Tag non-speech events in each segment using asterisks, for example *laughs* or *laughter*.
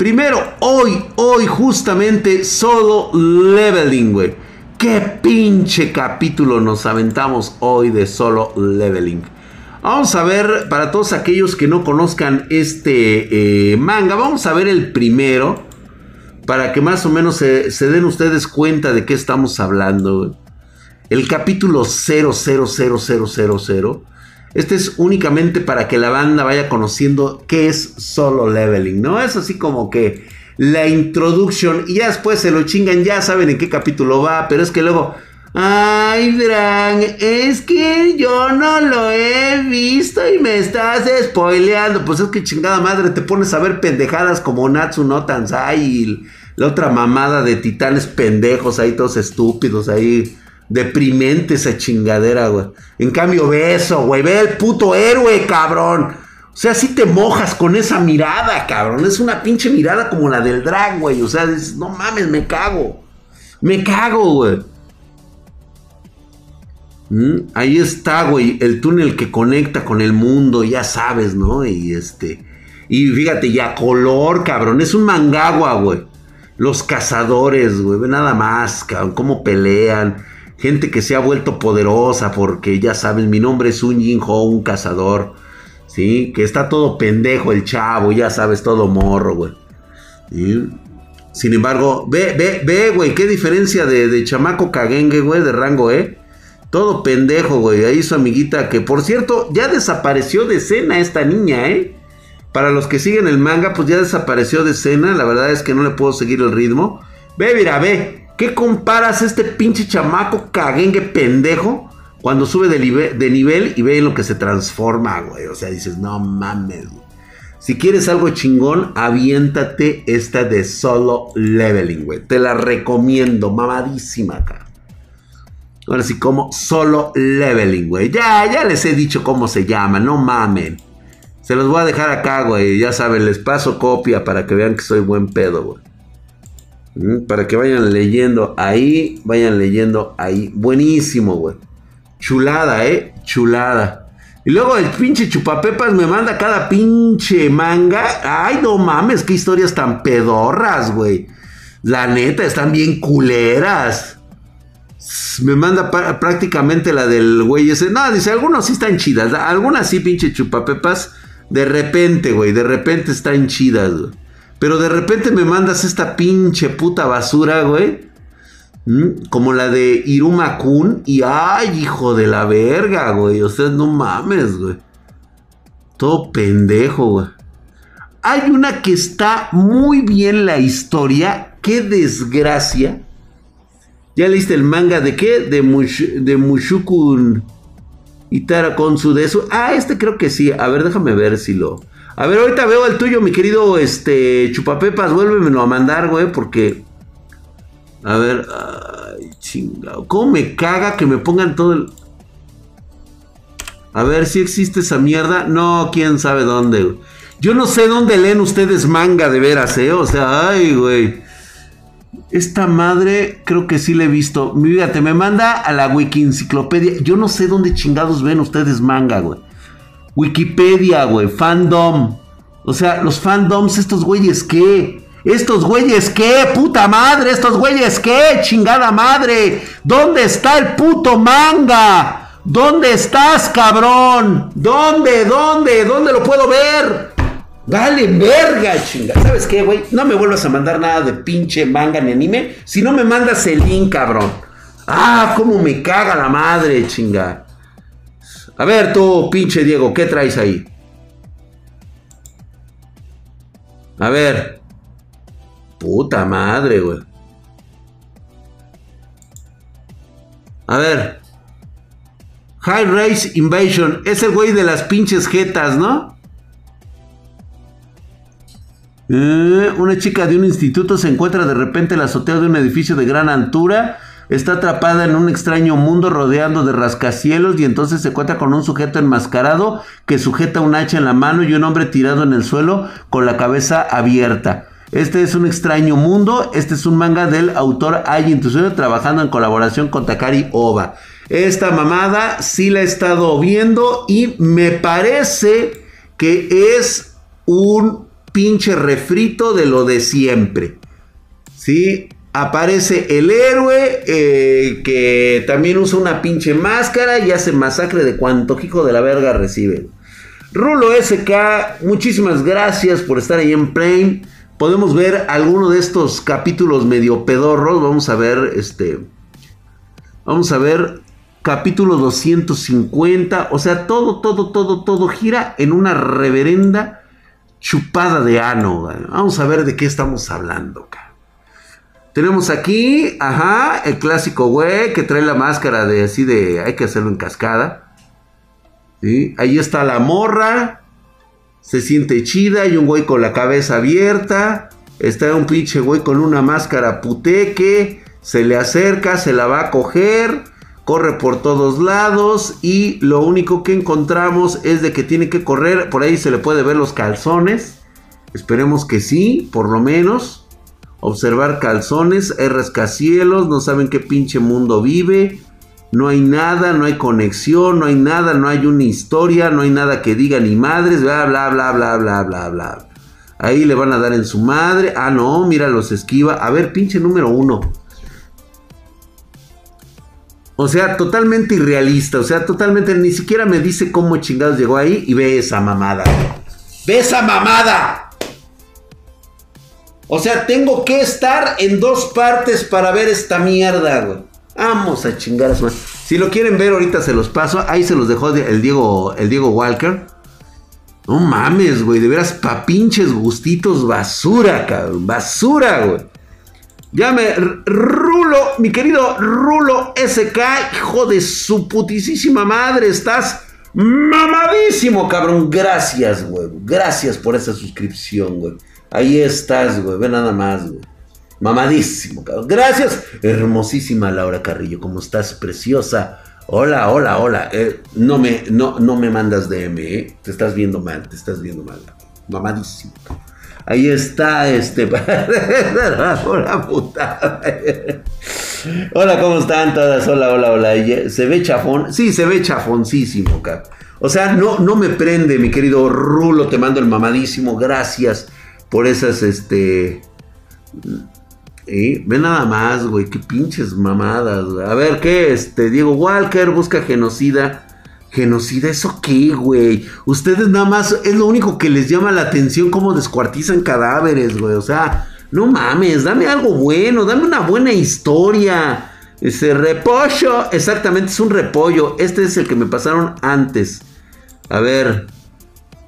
Primero, hoy, hoy justamente solo leveling, güey. Qué pinche capítulo nos aventamos hoy de solo leveling. Vamos a ver, para todos aquellos que no conozcan este eh, manga, vamos a ver el primero. Para que más o menos se, den ustedes cuenta de qué estamos hablando. El capítulo 000000. Este es únicamente para que la banda vaya conociendo qué es solo leveling, ¿no? Es así como que la introducción y ya después se lo chingan, ya saben en qué capítulo va, pero es que luego, ay, Dran, es que yo no lo he visto y me estás spoileando. Pues es que chingada madre, te pones a ver pendejadas como Natsu no Tansai y la otra mamada de titanes pendejos ahí, todos estúpidos ahí. Deprimente esa chingadera, güey. En cambio, ve eso, güey. Ve el puto héroe, cabrón. O sea, si te mojas con esa mirada, cabrón. Es una pinche mirada como la del drag, güey. O sea, no mames, me cago. Me cago, güey. Mm, Ahí está, güey, el túnel que conecta con el mundo, ya sabes, ¿no? Y este. Y fíjate, ya color, cabrón. Es un mangagua, güey. Los cazadores, güey. Nada más, cabrón. Cómo pelean. Gente que se ha vuelto poderosa porque ya saben, mi nombre es un Jin Ho, un cazador. ¿Sí? Que está todo pendejo el chavo, ya sabes, todo morro, güey. ¿Sí? Sin embargo, ve, ve, ve, güey, qué diferencia de, de chamaco caguengue, güey, de rango, ¿eh? Todo pendejo, güey. Ahí su amiguita, que por cierto, ya desapareció de escena esta niña, ¿eh? Para los que siguen el manga, pues ya desapareció de escena. La verdad es que no le puedo seguir el ritmo. Ve, mira, ve. ¿Qué comparas este pinche chamaco caguengue pendejo cuando sube de, nive- de nivel y ve en lo que se transforma, güey? O sea, dices, no mames, güey. Si quieres algo chingón, aviéntate esta de solo leveling, güey. Te la recomiendo, mamadísima acá. Ahora sí, como solo leveling, güey. Ya, ya les he dicho cómo se llama, no mamen. Se los voy a dejar acá, güey. Ya saben, les paso copia para que vean que soy buen pedo, güey. Para que vayan leyendo ahí, vayan leyendo ahí. Buenísimo, güey. Chulada, eh. Chulada. Y luego el pinche chupapepas me manda cada pinche manga. Ay, no mames, qué historias tan pedorras, güey. La neta, están bien culeras. Me manda prácticamente la del güey ese. No, dice, algunos sí están chidas. Algunas sí, pinche chupapepas. De repente, güey. De repente están chidas, güey. Pero de repente me mandas esta pinche puta basura, güey. Como la de Iruma Kun. Y ay, hijo de la verga, güey. O sea, no mames, güey. Todo pendejo, güey. Hay una que está muy bien la historia. Qué desgracia. ¿Ya leíste el manga de qué? De, Mush- de Mushukun Itara Konsu de eso. Ah, este creo que sí. A ver, déjame ver si lo. A ver, ahorita veo el tuyo, mi querido este Chupapepas. Vuélvemelo a mandar, güey, porque. A ver. Ay, chingado. ¿Cómo me caga que me pongan todo el. A ver si existe esa mierda. No, quién sabe dónde, güey. Yo no sé dónde leen ustedes manga de veras, ¿eh? O sea, ay, güey. Esta madre creo que sí la he visto. Fíjate, me manda a la wiki enciclopedia. Yo no sé dónde chingados ven ustedes manga, güey. Wikipedia, güey. Fandom. O sea, los fandoms, estos güeyes, ¿qué? Estos güeyes, ¿qué? Puta madre, estos güeyes, ¿qué? Chingada madre. ¿Dónde está el puto manga? ¿Dónde estás, cabrón? ¿Dónde? ¿Dónde? ¿Dónde lo puedo ver? Vale, verga, chinga. ¿Sabes qué, güey? No me vuelvas a mandar nada de pinche manga ni anime. Si no me mandas el link, cabrón. Ah, cómo me caga la madre, chinga. A ver, tú, pinche Diego, ¿qué traes ahí? A ver. Puta madre, güey. A ver. High Race Invasion. Es el güey de las pinches jetas, ¿no? Eh, una chica de un instituto se encuentra de repente en la azotea de un edificio de gran altura. Está atrapada en un extraño mundo rodeando de rascacielos y entonces se encuentra con un sujeto enmascarado que sujeta un hacha en la mano y un hombre tirado en el suelo con la cabeza abierta. Este es un extraño mundo. Este es un manga del autor Ai Intuición trabajando en colaboración con Takari Oba. Esta mamada sí la he estado viendo y me parece que es un pinche refrito de lo de siempre. ¿Sí? Aparece el héroe eh, que también usa una pinche máscara y hace masacre de cuanto hijo de la verga recibe. Rulo SK, muchísimas gracias por estar ahí en Plane. Podemos ver alguno de estos capítulos medio pedorros. Vamos a ver este. Vamos a ver capítulo 250. O sea, todo, todo, todo, todo gira en una reverenda chupada de ano. Vamos a ver de qué estamos hablando. Tenemos aquí, ajá, el clásico güey que trae la máscara de así de hay que hacerlo en cascada. ¿Sí? Ahí está la morra. Se siente chida. Hay un güey con la cabeza abierta. Está un pinche güey con una máscara puteque. Se le acerca, se la va a coger corre por todos lados y lo único que encontramos es de que tiene que correr, por ahí se le puede ver los calzones, esperemos que sí, por lo menos, observar calzones, rascacielos, no saben qué pinche mundo vive, no hay nada, no hay conexión, no hay nada, no hay una historia, no hay nada que diga ni madres, bla, bla, bla, bla, bla, bla, bla. Ahí le van a dar en su madre. Ah, no, mira, los esquiva. A ver, pinche número uno. O sea, totalmente irrealista. O sea, totalmente. Ni siquiera me dice cómo chingados llegó ahí y ve esa mamada. ¡Ve esa mamada! O sea, tengo que estar en dos partes para ver esta mierda, güey. Vamos a chingar a su Si lo quieren ver, ahorita se los paso. Ahí se los dejó el Diego, el Diego Walker. No mames, güey. De veras, pa' pinches gustitos basura, cabrón. Basura, güey. Llame Rulo, mi querido Rulo SK, hijo de su putísima madre, estás mamadísimo, cabrón. Gracias, güey. Gracias por esa suscripción, güey. Ahí estás, güey. Ve nada más, güey. Mamadísimo, cabrón. Gracias. Hermosísima Laura Carrillo, ¿cómo estás? Preciosa. Hola, hola, hola. Eh, no, me, no, no me mandas DM, ¿eh? Te estás viendo mal, te estás viendo mal. Mamadísimo, cabrón. Ahí está este. *laughs* Hola, puta. Hola, ¿cómo están todas? Hola, hola, hola. ¿Se ve chafón? Sí, se ve chafoncísimo, cap. O sea, no, no me prende, mi querido Rulo. Te mando el mamadísimo. Gracias por esas, este. Ve nada más, güey. Qué pinches mamadas. A ver, ¿qué? Este, Diego Walker busca genocida Genocida, ¿eso qué, güey? Ustedes nada más, es lo único que les llama la atención cómo descuartizan cadáveres, güey. O sea, no mames, dame algo bueno, dame una buena historia. Ese repollo, exactamente, es un repollo. Este es el que me pasaron antes. A ver,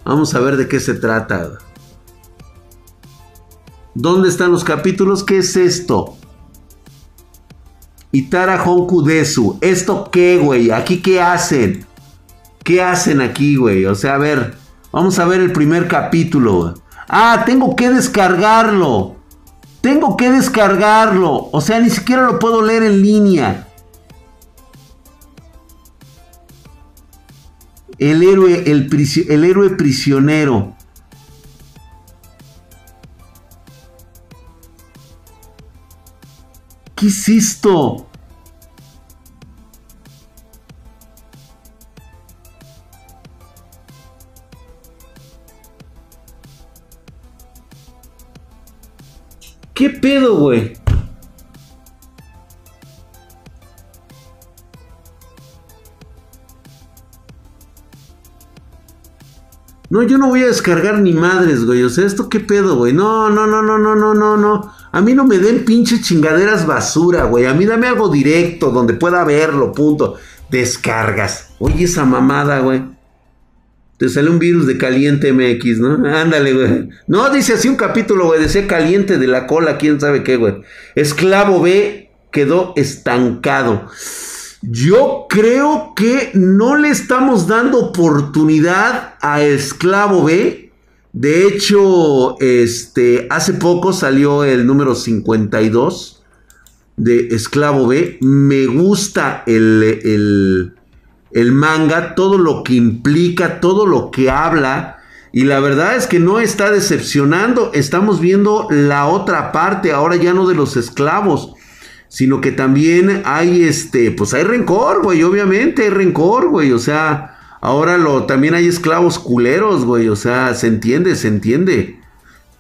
vamos a ver de qué se trata. ¿Dónde están los capítulos? ¿Qué es esto? Itara Honku Desu. ¿Esto qué, güey? ¿Aquí qué hacen? ¿Qué hacen aquí, güey? O sea, a ver, vamos a ver el primer capítulo. Ah, tengo que descargarlo. Tengo que descargarlo. O sea, ni siquiera lo puedo leer en línea. El héroe, el, el héroe prisionero. ¿Qué es esto? ¿Qué pedo, güey? No, yo no voy a descargar ni madres, güey. O sea, ¿esto qué pedo, güey? No, no, no, no, no, no, no, no. A mí no me den pinches chingaderas basura, güey. A mí dame algo directo donde pueda verlo, punto. Descargas. Oye, esa mamada, güey. Te sale un virus de caliente MX, ¿no? *laughs* Ándale, güey. No, dice así un capítulo, güey. Decía caliente de la cola, quién sabe qué, güey. Esclavo B quedó estancado. Yo creo que no le estamos dando oportunidad a Esclavo B. De hecho, este, hace poco salió el número 52 de Esclavo B. Me gusta el, el el manga, todo lo que implica, todo lo que habla. Y la verdad es que no está decepcionando. Estamos viendo la otra parte, ahora ya no de los esclavos, sino que también hay este, pues hay rencor, güey, obviamente hay rencor, güey. O sea, ahora lo, también hay esclavos culeros, güey. O sea, se entiende, se entiende.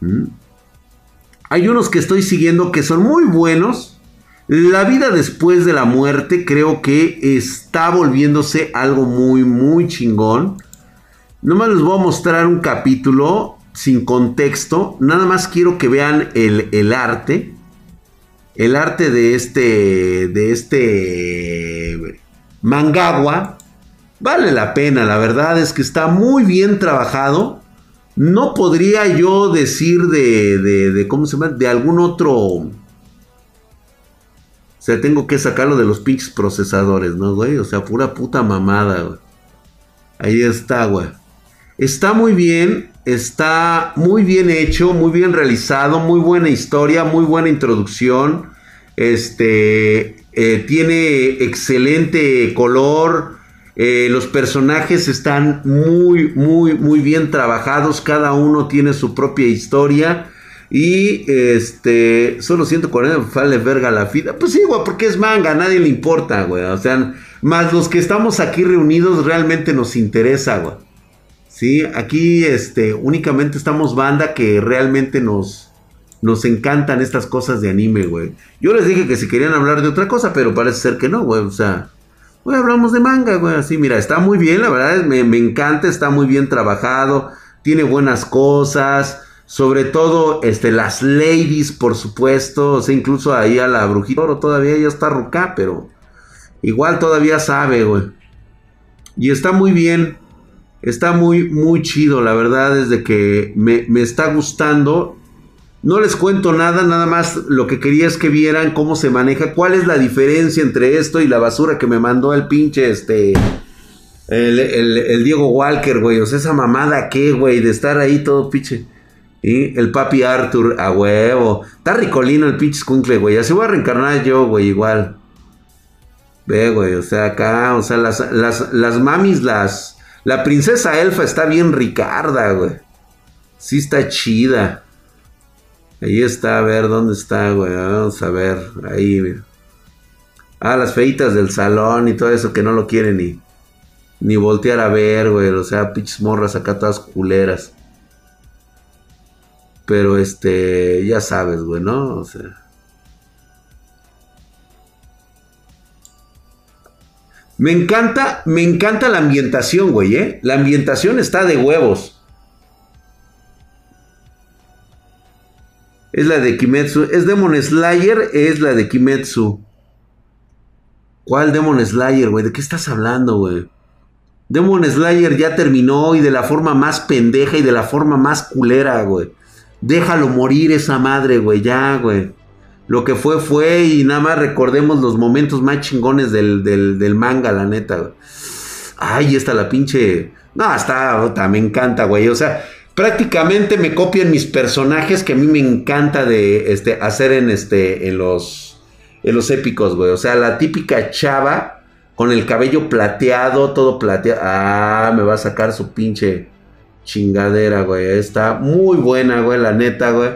¿Mm? Hay unos que estoy siguiendo que son muy buenos. La vida después de la muerte creo que está volviéndose algo muy, muy chingón. Nomás les voy a mostrar un capítulo sin contexto. Nada más quiero que vean el, el arte. El arte de este. De este. Mangawa. Vale la pena, la verdad es que está muy bien trabajado. No podría yo decir de, de, ¿cómo se llama? De algún otro... O sea, tengo que sacarlo de los pinches procesadores, ¿no, güey? O sea, pura puta mamada, güey. Ahí está, güey. Está muy bien, está muy bien hecho, muy bien realizado, muy buena historia, muy buena introducción. Este, eh, tiene excelente color, eh, los personajes están muy, muy, muy bien trabajados. Cada uno tiene su propia historia. Y este, solo 140 vale verga la vida. Pues sí, güey, porque es manga, a nadie le importa, güey. O sea, más los que estamos aquí reunidos realmente nos interesa, güey. Sí, aquí este, únicamente estamos banda que realmente nos, nos encantan estas cosas de anime, güey. Yo les dije que si querían hablar de otra cosa, pero parece ser que no, güey. O sea, Güey, hablamos de manga, güey. Así, mira, está muy bien, la verdad, me, me encanta, está muy bien trabajado, tiene buenas cosas. Sobre todo, este, las ladies, por supuesto. O sea, incluso ahí a la brujita todavía ya está ruca, pero igual todavía sabe, güey. Y está muy bien. Está muy, muy chido, la verdad, desde que me, me está gustando. No les cuento nada, nada más lo que quería es que vieran cómo se maneja, cuál es la diferencia entre esto y la basura que me mandó el pinche este. El, Diego Walker, güey. O sea, esa mamada que, güey, de estar ahí todo pinche. Y el papi Arthur, a huevo. Está ricolino el pinche squinkle, güey. Así voy a reencarnar yo, güey, igual. Ve, güey, o sea, acá, o sea, las, las, las mamis, las. La princesa elfa está bien ricarda, güey. Sí está chida. Ahí está, a ver, ¿dónde está, güey? Vamos a ver, ahí, mira. Ah, las feitas del salón y todo eso que no lo quieren ni, ni voltear a ver, güey. O sea, pinches morras acá todas culeras. Pero este, ya sabes, güey, ¿no? O sea. Me encanta, me encanta la ambientación, güey, ¿eh? La ambientación está de huevos. Es la de Kimetsu. Es Demon Slayer, es la de Kimetsu. ¿Cuál Demon Slayer, güey? ¿De qué estás hablando, güey? Demon Slayer ya terminó y de la forma más pendeja y de la forma más culera, güey. Déjalo morir esa madre, güey, ya, güey. Lo que fue, fue y nada más recordemos los momentos más chingones del, del, manga, la neta, güey. Ay, está la pinche... No, está, me encanta, güey. O sea, prácticamente me copian mis personajes que a mí me encanta de este, hacer en, este, en, los, en los épicos, güey. O sea, la típica chava con el cabello plateado, todo plateado. Ah, me va a sacar su pinche chingadera, güey. Está muy buena, güey, la neta, güey.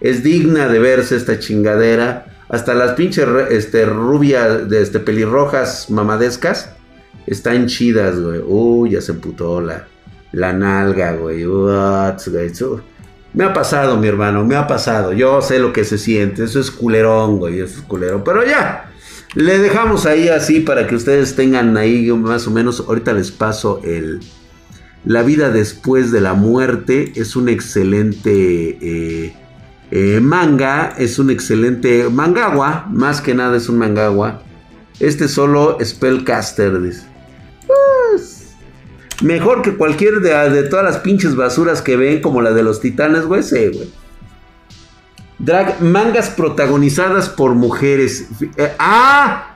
Es digna de verse esta chingadera. Hasta las pinches este, rubias, de este, pelirrojas mamadescas están chidas, güey. Uy, ya se putó la la nalga, güey. Me ha pasado, mi hermano, me ha pasado. Yo sé lo que se siente. Eso es culerón, güey. Eso es culerón. Pero ya, le dejamos ahí así para que ustedes tengan ahí más o menos. Ahorita les paso el. La vida después de la muerte. Es un excelente eh, eh, manga. Es un excelente mangawa. Más que nada es un mangawa. Este solo Spellcaster, dice. Mejor que cualquier de, todas las pinches basuras que ven, como la de los titanes, güey, sí, güey. Drag, mangas protagonizadas por mujeres. Eh, ¡Ah!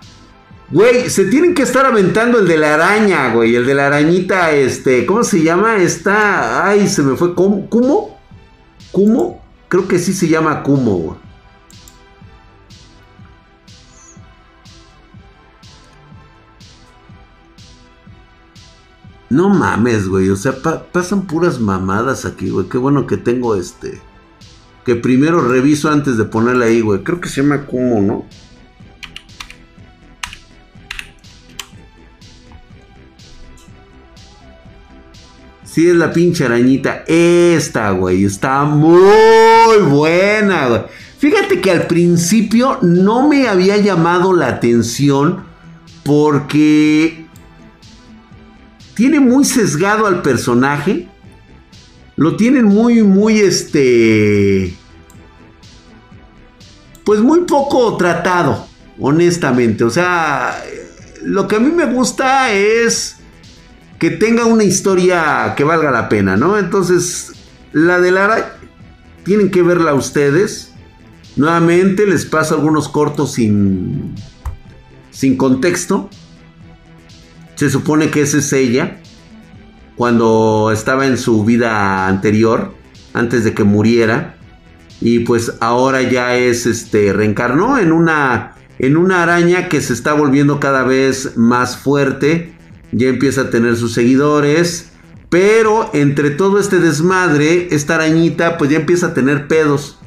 Güey, se tienen que estar aventando el de la araña, güey. El de la arañita, este. ¿Cómo se llama? Está. Ay, se me fue. ¿Cómo? ¿Cómo? ¿Cómo? Creo que sí se llama Kumo, güey. No mames, güey. O sea, pasan puras mamadas aquí, güey. Qué bueno que tengo este. Que primero reviso antes de ponerla ahí, güey. Creo que se llama Kumo, ¿no? Sí, es la pinche arañita. Esta, güey. Está muy buena, güey. Fíjate que al principio no me había llamado la atención porque tiene muy sesgado al personaje. Lo tienen muy, muy, este... Pues muy poco tratado, honestamente. O sea, lo que a mí me gusta es que tenga una historia que valga la pena, ¿no? Entonces, la de Lara, tienen que verla ustedes. Nuevamente les paso algunos cortos sin, sin contexto. Se supone que esa es ella. Cuando estaba en su vida anterior. Antes de que muriera. Y pues ahora ya es este. Reencarnó en una. En una araña que se está volviendo cada vez más fuerte. Ya empieza a tener sus seguidores. Pero entre todo este desmadre, esta arañita pues ya empieza a tener pedos.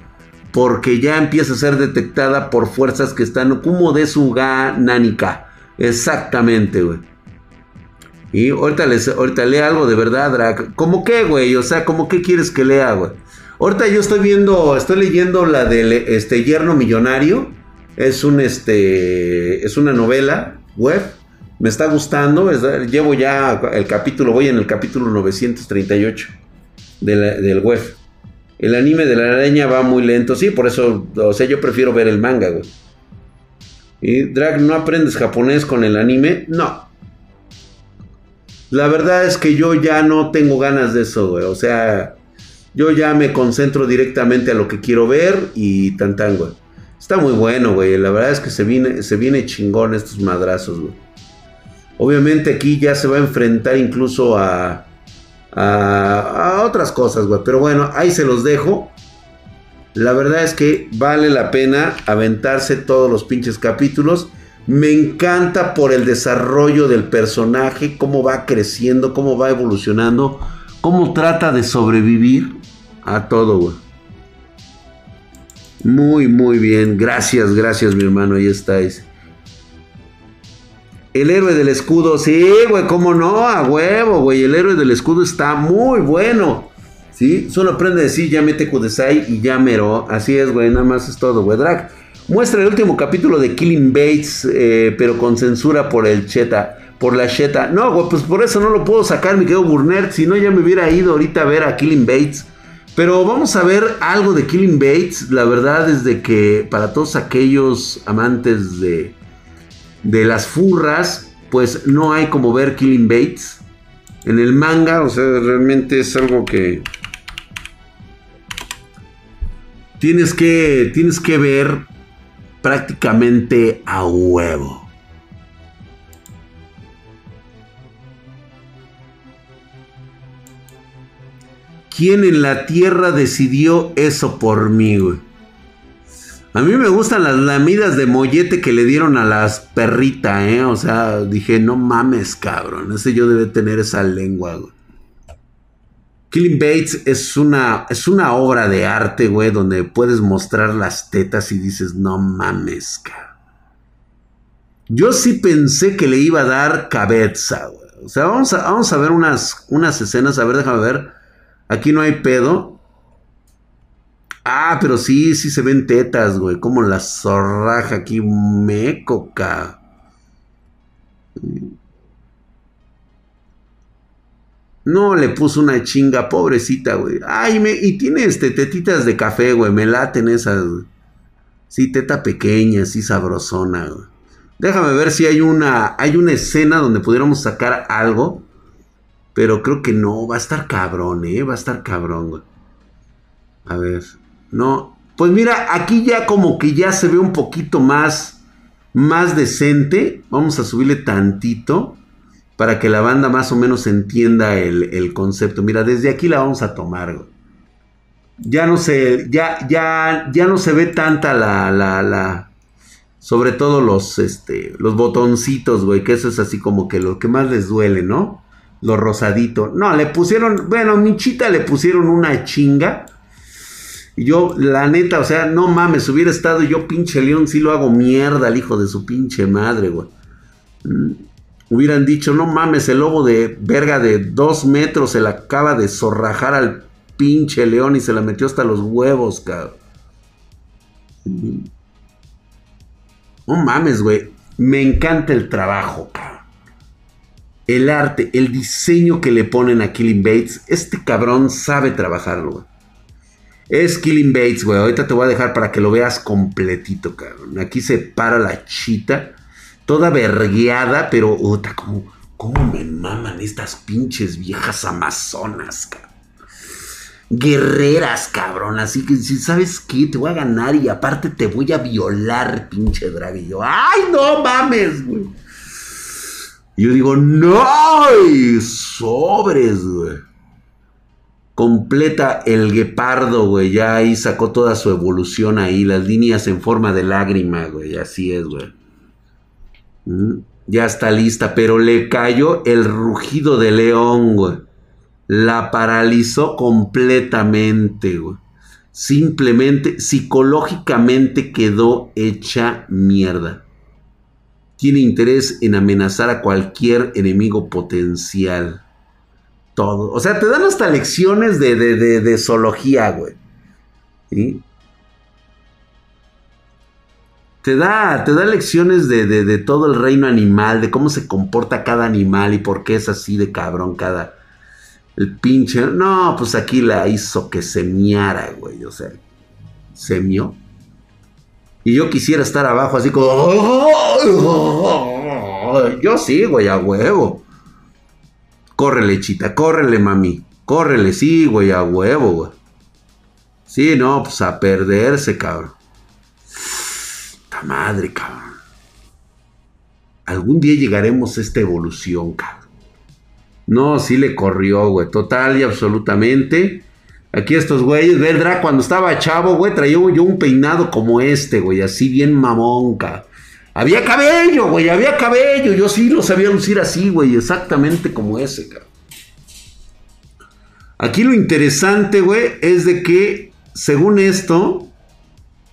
Porque ya empieza a ser detectada por fuerzas que están como de su ganánica. Exactamente, güey. Y ahorita, les, ahorita lea algo de verdad, Drac. ¿Cómo qué, güey? O sea, ¿cómo qué quieres que lea, güey? Ahorita yo estoy viendo, estoy leyendo la del este, Yerno Millonario. Es un, este, es una novela web. Me está gustando. llevo ya el capítulo, voy en el capítulo 938 del web. El anime de la araña va muy lento, sí, por eso, o sea, yo prefiero ver el manga, güey. ¿Y Drag, no aprendes japonés con el anime? No, la verdad es que yo ya no tengo ganas de eso, güey. O sea, yo ya me concentro directamente a lo que quiero ver y tan tan, güey. Está muy bueno, güey. La verdad es que se viene, se viene chingón estos madrazos, güey. Obviamente aquí ya se va a enfrentar incluso a, a, a otras cosas, güey. Pero bueno, ahí se los dejo. La verdad es que vale la pena aventarse todos los pinches capítulos. Me encanta por el desarrollo del personaje, cómo va creciendo, cómo va evolucionando, cómo trata de sobrevivir a todo, güey. Muy, muy bien. Gracias, gracias, mi hermano. Ahí estáis. El héroe del escudo, sí, güey, cómo no, a huevo, güey. El héroe del escudo está muy bueno. ¿Sí? Solo aprende a decir ya mete Kudesai y ya mero. Así es, güey, nada más es todo, güey. Drag. Muestra el último capítulo de Killing Bates, eh, pero con censura por el Cheta, por la Cheta. No, pues por eso no lo puedo sacar, mi querido Burner. Si no, ya me hubiera ido ahorita a ver a Killing Bates. Pero vamos a ver algo de Killing Bates. La verdad es de que para todos aquellos amantes de, de las furras, pues no hay como ver Killing Bates. En el manga, o sea, realmente es algo que tienes que, tienes que ver prácticamente a huevo. ¿Quién en la tierra decidió eso por mí, güey? A mí me gustan las lamidas de mollete que le dieron a las perritas, ¿eh? O sea, dije, no mames, cabrón. Ese yo debe tener esa lengua, güey. Killing Bates es una, es una obra de arte, güey, donde puedes mostrar las tetas y dices, no mames, cabrón. Yo sí pensé que le iba a dar cabeza, güey. O sea, vamos a, vamos a ver unas, unas escenas. A ver, déjame ver. Aquí no hay pedo. Ah, pero sí, sí se ven tetas, güey. Como la zorraja aquí, meco, cabrón. No, le puso una chinga, pobrecita, güey. Ay, me, y tiene este, tetitas de café, güey. Me laten esas. Sí, teta pequeña, sí sabrosona, güey. Déjame ver si hay una, hay una escena donde pudiéramos sacar algo. Pero creo que no, va a estar cabrón, eh. Va a estar cabrón, güey. A ver, no. Pues mira, aquí ya como que ya se ve un poquito más, más decente. Vamos a subirle tantito para que la banda más o menos entienda el, concepto. Mira, desde aquí la vamos a tomar, Ya no se, ya, ya, ya no se ve tanta la, la, la, sobre todo los, este, los botoncitos, güey, que eso es así como que lo que más les duele, ¿no? Lo rosadito. No, le pusieron, bueno, Michita le pusieron una chinga. Y yo, la neta, o sea, no mames, hubiera estado yo pinche león, sí lo hago mierda al hijo de su pinche madre, güey. Hubieran dicho, no mames, el lobo de verga de dos metros se la acaba de zorrajar al pinche león y se la metió hasta los huevos, cabrón. No mames, güey. Me encanta el trabajo, cabrón. El arte, el diseño que le ponen a Killing Bates. Este cabrón sabe trabajarlo, güey. Es Killing Bates, güey. Ahorita te voy a dejar para que lo veas completito, cabrón. Aquí se para la chita. Toda vergueada, pero... Puta, ¿cómo, ¿Cómo me maman estas pinches viejas amazonas, cabrón? guerreras, cabrón. Así que si sabes qué, te voy a ganar y aparte te voy a violar, pinche drag. Y yo, ¡ay, no mames, güey! Y yo digo, ¡no! sobres, güey. Completa el guepardo, güey. Ya ahí sacó toda su evolución ahí. Las líneas en forma de lágrima, güey. Así es, güey. Ya está lista, pero le cayó el rugido de león, güey la paralizó completamente, güey. Simplemente, psicológicamente quedó hecha mierda. Tiene interés en amenazar a cualquier enemigo potencial. Todo. O sea, te dan hasta lecciones de, de, de, zoología, güey. ¿Sí? Te da, te da lecciones de, de, todo el reino animal, de cómo se comporta cada animal y por qué es así de cabrón cada, el pinche. No, pues aquí la hizo que se miara, güey. O sea, se mió. Y yo quisiera estar abajo así como. Yo sí, güey, a huevo. Córrele, chita, córrele, mami. Córrele, sí, güey, a huevo, güey. Sí, no, pues a perderse, cabrón. ¡Ta madre, cabrón! Algún día llegaremos a esta evolución, cabrón. No, sí le corrió, güey. Total y absolutamente. Aquí estos güeyes, Verdra, cuando estaba chavo, güey, traía yo un peinado como este, güey, así bien mamonca. Había cabello, güey, había cabello. Yo sí lo sabía lucir así, güey, exactamente como ese, cabrón. Aquí lo interesante, güey, es de que, según esto,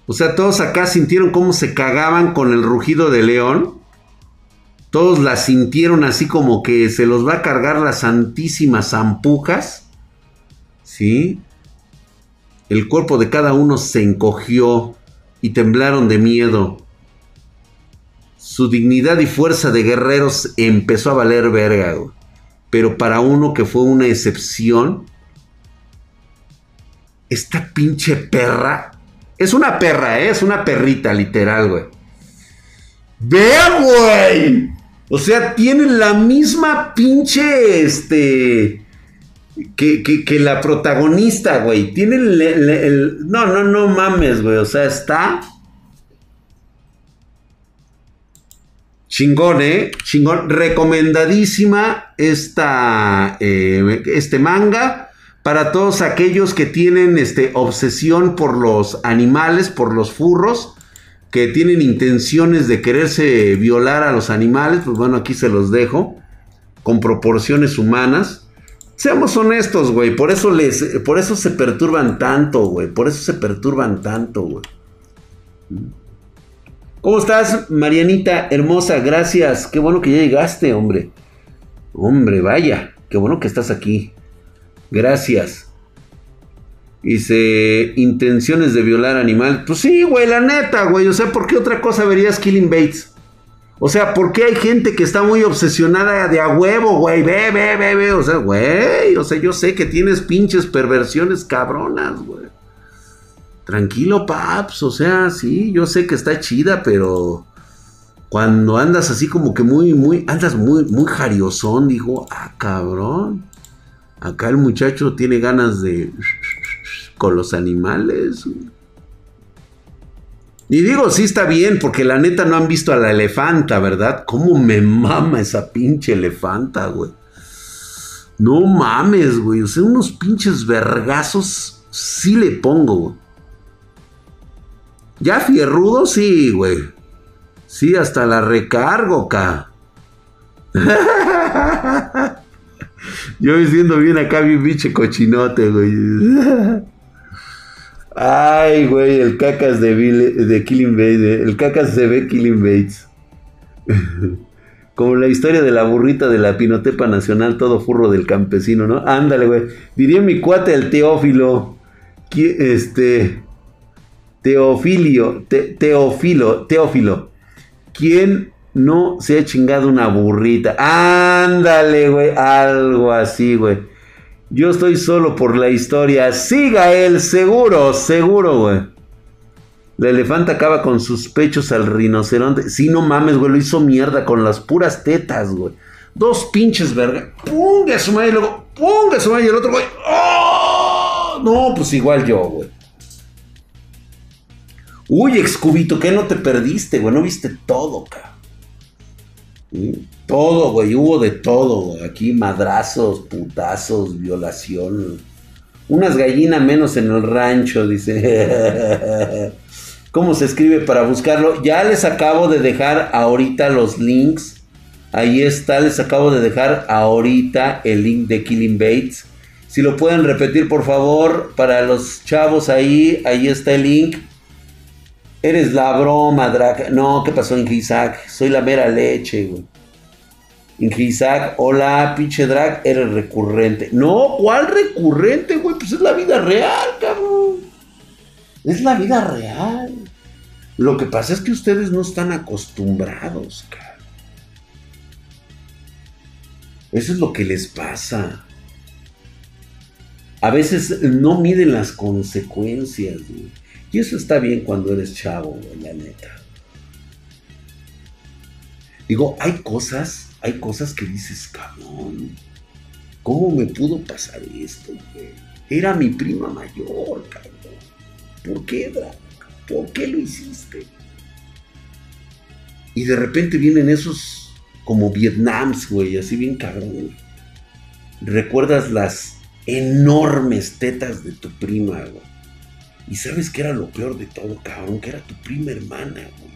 o sea, todos acá sintieron cómo se cagaban con el rugido de león. Todos la sintieron así como que se los va a cargar las santísimas zampujas. ¿Sí? El cuerpo de cada uno se encogió y temblaron de miedo. Su dignidad y fuerza de guerreros empezó a valer verga. Pero para uno que fue una excepción, esta pinche perra es una perra, ¿eh? es una perrita literal, güey. Ve, güey. O sea, tienen la misma pinche, este... Que, la protagonista, güey. Tienen el, No, no, no mames, güey. O sea, está... Chingón, ¿eh? Chingón. Recomendadísima esta, eh, este manga para todos aquellos que tienen este, obsesión por los animales, por los furros que tienen intenciones de quererse violar a los animales, pues bueno, aquí se los dejo, con proporciones humanas. Seamos honestos, güey, por eso por eso se perturban tanto, güey, por eso se perturban tanto, güey. ¿Cómo estás, Marianita hermosa? Gracias, qué bueno que ya llegaste, hombre. Hombre, vaya, qué bueno que estás aquí. Gracias. Dice, intenciones de violar animal. Pues sí, güey, la neta, güey. O sea, ¿por qué otra cosa verías Killing Bates? O sea, ¿por qué hay gente que está muy obsesionada de a huevo, güey? Ve, ve, ve, ve. O sea, güey. O sea, yo sé que tienes pinches perversiones cabronas, güey. Tranquilo, paps. O sea, sí, yo sé que está chida, pero cuando andas así como que muy, muy, andas muy, muy jariosón, digo, ah, cabrón. Acá el muchacho tiene ganas de con los animales. Y digo, sí está bien, porque la neta no han visto a la elefanta, ¿verdad? ¿Cómo me mama esa pinche elefanta, güey? No mames, güey. O sea, unos pinches vergazos sí le pongo, güey. Ya fierrudo, sí, güey. Sí, hasta la recargo, ca. *laughs* Yo viendo bien acá mi pinche cochinote, güey. Ay, güey, el cacas de, de Killing Bates. El cacas se ve Killing Bates. Como la historia de la burrita de la Pinotepa Nacional, todo furro del campesino, ¿no? Ándale, güey. Diría mi cuate el Teófilo. Este. Teofilio. teofilo. Teófilo. ¿Quién no se ha chingado una burrita? Ándale, güey. Algo así, güey. Yo estoy solo por la historia. Siga él, seguro, seguro, güey. La elefante acaba con sus pechos al rinoceronte. Sí, no mames, güey, lo hizo mierda con las puras tetas, güey. Dos pinches verga. Punga su madre y luego, punga su madre y el otro, güey. ¡Oh! No, pues igual yo, güey. Uy, excubito, ¿qué no te perdiste, güey? No viste todo, cabrón. Todo, güey, hubo de todo, güey. Aquí madrazos, putazos, violación. Unas gallinas menos en el rancho, dice. *laughs* ¿Cómo se escribe para buscarlo? Ya les acabo de dejar ahorita los links. Ahí está, les acabo de dejar ahorita el link de Killing Bates. Si lo pueden repetir, por favor, para los chavos ahí, ahí está el link. Eres la broma, Drag. No, ¿qué pasó, en Isaac? Soy la mera leche, güey. Isaac, hola, pinche drag, eres recurrente. No, ¿cuál recurrente, güey? Pues es la vida real, cabrón. Es la vida real. Lo que pasa es que ustedes no están acostumbrados, cara. Eso es lo que les pasa. A veces no miden las consecuencias, Y eso está bien cuando eres chavo, la neta. Digo, hay cosas, hay cosas que dices, cabrón. ¿Cómo me pudo pasar esto, güey? Era mi prima mayor, cabrón. ¿Por qué, Drake? ¿Por qué lo hiciste? Y de repente vienen esos como Vietnams, güey, así bien cabrón. Recuerdas las enormes tetas de tu prima, güey. Y sabes que era lo peor de todo, cabrón, que era tu prima hermana, güey.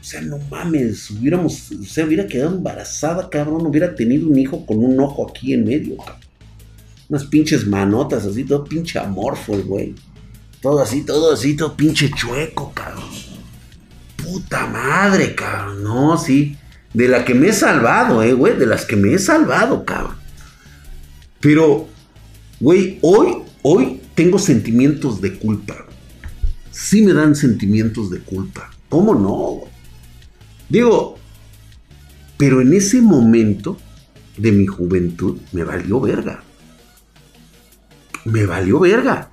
O sea, no mames, hubiéramos, o sea, hubiera quedado embarazada, cabrón, hubiera tenido un hijo con un ojo aquí en medio, cabrón. Unas pinches manotas así, todo pinche amorfo, güey. Todo así, todo así, todo pinche chueco, cabrón. Puta madre, cabrón. No, sí. De la que me he salvado, eh, güey. De las que me he salvado, cabrón. Pero, güey, hoy, hoy tengo sentimientos de culpa. Sí me dan sentimientos de culpa. ¿Cómo no? Digo, pero en ese momento de mi juventud me valió verga. Me valió verga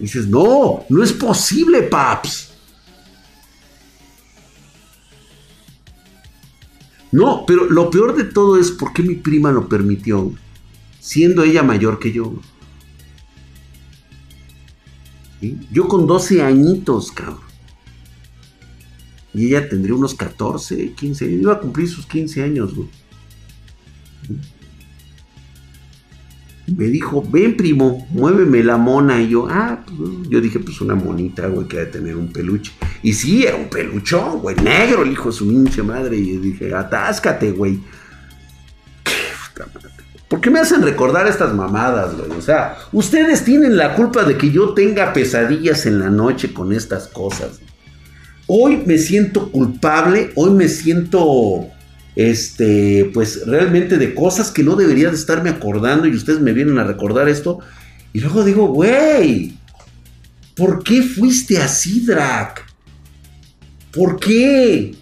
dices, no, no es posible, paps. No, pero lo peor de todo es por qué mi prima lo permitió, siendo ella mayor que yo. Yo con 12 añitos, cabrón. Y ella tendría unos 14, 15, iba a cumplir sus 15 años, güey me dijo, ven primo, muéveme la mona. Y yo, ah, pues, yo dije, pues una monita, güey, que ha de tener un peluche. Y sí, era un peluchón, güey, negro, el hijo de su hinche madre. Y dije, atáscate, güey. ¿Por qué me hacen recordar estas mamadas, güey? O sea, ustedes tienen la culpa de que yo tenga pesadillas en la noche con estas cosas. Hoy me siento culpable, hoy me siento este, pues realmente de cosas que no debería de estarme acordando y ustedes me vienen a recordar esto. Y luego digo, güey, ¿por qué fuiste así, Drac? ¿Por qué?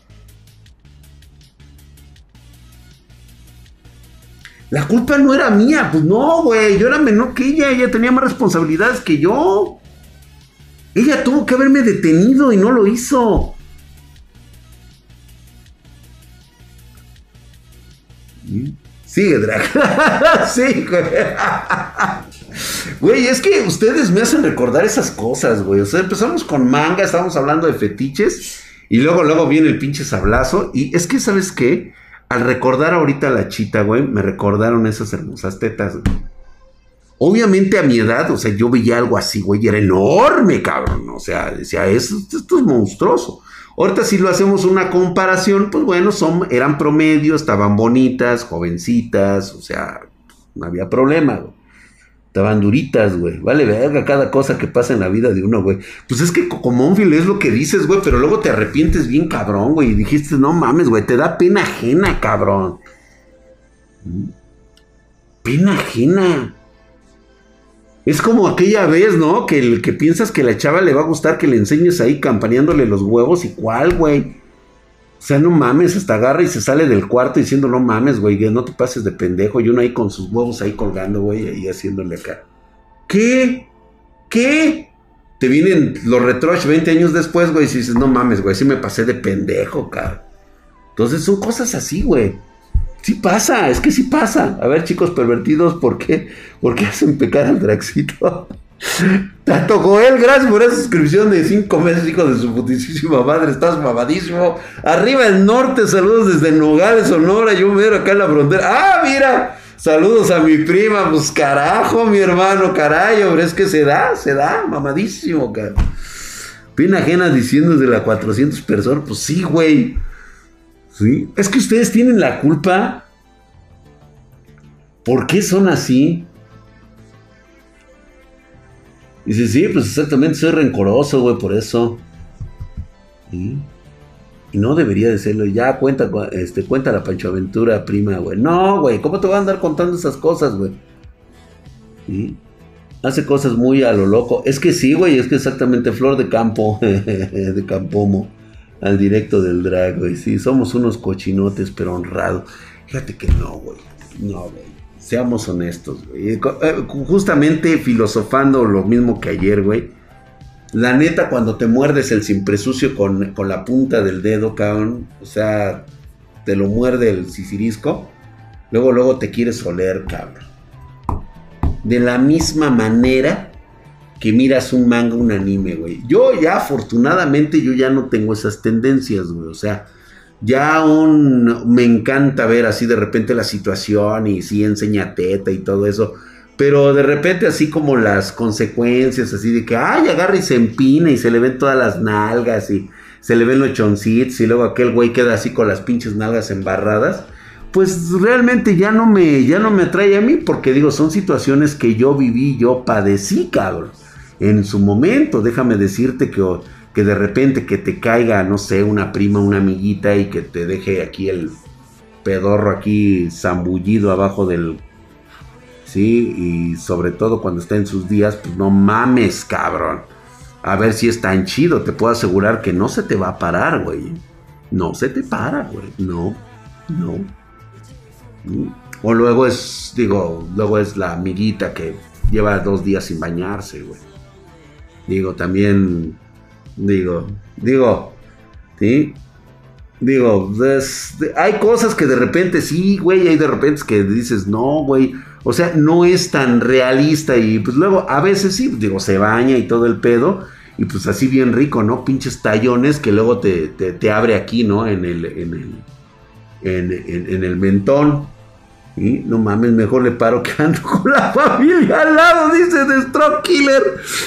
La culpa no era mía, pues no, güey, yo era menor que ella, ella tenía más responsabilidades que yo. Ella tuvo que haberme detenido y no lo hizo. Sigue, Drag. *laughs* sí, güey. Güey, es que ustedes me hacen recordar esas cosas, güey. O sea, empezamos con manga, estábamos hablando de fetiches. Y luego, luego viene el pinche sablazo. Y es que, ¿sabes qué? Al recordar ahorita la chita, güey, me recordaron esas hermosas tetas, Obviamente a mi edad, o sea, yo veía algo así, güey, y era enorme, cabrón. O sea, decía, esto, es monstruoso. Ahorita si lo hacemos una comparación, pues bueno, son, eran promedio, estaban bonitas, jovencitas, o sea, no había problema. Estaban duritas, güey. Vale verga cada cosa que pasa en la vida de uno, güey. Pues es que como un es lo que dices, güey, pero luego te arrepientes bien cabrón, güey. Y dijiste, no mames, güey, te da pena ajena, cabrón. ¿Mm? Pena ajena. Es como aquella vez, ¿no? Que el que piensas que la chava le va a gustar que le enseñes ahí campaneándole los huevos y cuál, güey. O sea, no mames, hasta agarra y se sale del cuarto diciendo, no mames, güey, no te pases de pendejo. Y uno ahí con sus huevos ahí colgando, güey, ahí haciéndole acá. ¿Qué? ¿Qué? Te vienen los retroch 20 años después, güey, y dices, no mames, güey, sí me pasé de pendejo, cabrón. Entonces son cosas así, güey. Sí pasa, es que sí pasa. A ver, chicos pervertidos, ¿por qué? ¿Por qué hacen pecar al Draxito? *laughs* Tato Joel, gracias por esa suscripción de 5 meses, hijo de su putísima madre. Estás mamadísimo. Arriba el norte, saludos desde Nogales, Sonora. Yo veo acá en la frontera. ¡Ah, mira! Saludos a mi prima. Pues carajo, mi hermano, caray, hombre. Es que se da, se da, mamadísimo, cara. Pina ajena diciendo de la 400 personas. Pues sí, güey. Sí. Es que ustedes tienen la culpa. ¿Por qué son así? Dice, sí, pues exactamente, soy rencoroso, güey, por eso. Y no debería de serlo. Ya cuenta, este, cuenta la Pancho Aventura, prima, güey. No, güey, ¿cómo te voy a andar contando esas cosas, güey? Hace cosas muy a lo loco. Es que sí, güey, es que exactamente Flor de Campo, *laughs* de Campomo, al directo del drag, güey. Sí, somos unos cochinotes, pero honrados. Fíjate que no, güey. No, güey. Seamos honestos, güey. Eh, eh, justamente filosofando lo mismo que ayer, güey. La neta, cuando te muerdes el siempre sucio con, con la punta del dedo, cabrón. O sea, te lo muerde el sisirisco. Luego, luego te quieres oler, cabrón. De la misma manera que miras un manga, un anime, güey. Yo ya, afortunadamente, yo ya no tengo esas tendencias, güey. O sea, ya aún me encanta ver así de repente la situación y sí enseña teta y todo eso. Pero de repente así como las consecuencias, así de que, ay, agarra y se empina y se le ven todas las nalgas y se le ven los choncitos y luego aquel güey queda así con las pinches nalgas embarradas. Pues realmente ya no me, ya no me atrae a mí porque digo, son situaciones que yo viví, yo padecí, cabrón. En su momento, déjame decirte que que de repente que te caiga, no sé, una prima, una amiguita y que te deje aquí el pedorro aquí zambullido abajo del... Sí, y sobre todo cuando está en sus días, pues no mames, cabrón. A ver si es tan chido, te puedo asegurar que no se te va a parar, güey. No se te para, güey. No, no. O luego es, digo, luego es la amiguita que lleva dos días sin bañarse, güey. Digo, también Digo, digo, ¿sí? Digo, hay cosas que de repente sí, güey, hay de repente que dices, no, güey. O sea, no es tan realista y pues luego a veces sí, digo, se baña y todo el pedo. Y pues así bien rico, ¿no? Pinches tallones que luego te, te, abre aquí, ¿no? En el, en el, en, en el mentón. Y no mames, mejor le paro que ando *laughs* con la familia al lado, dice The Stroke Killer.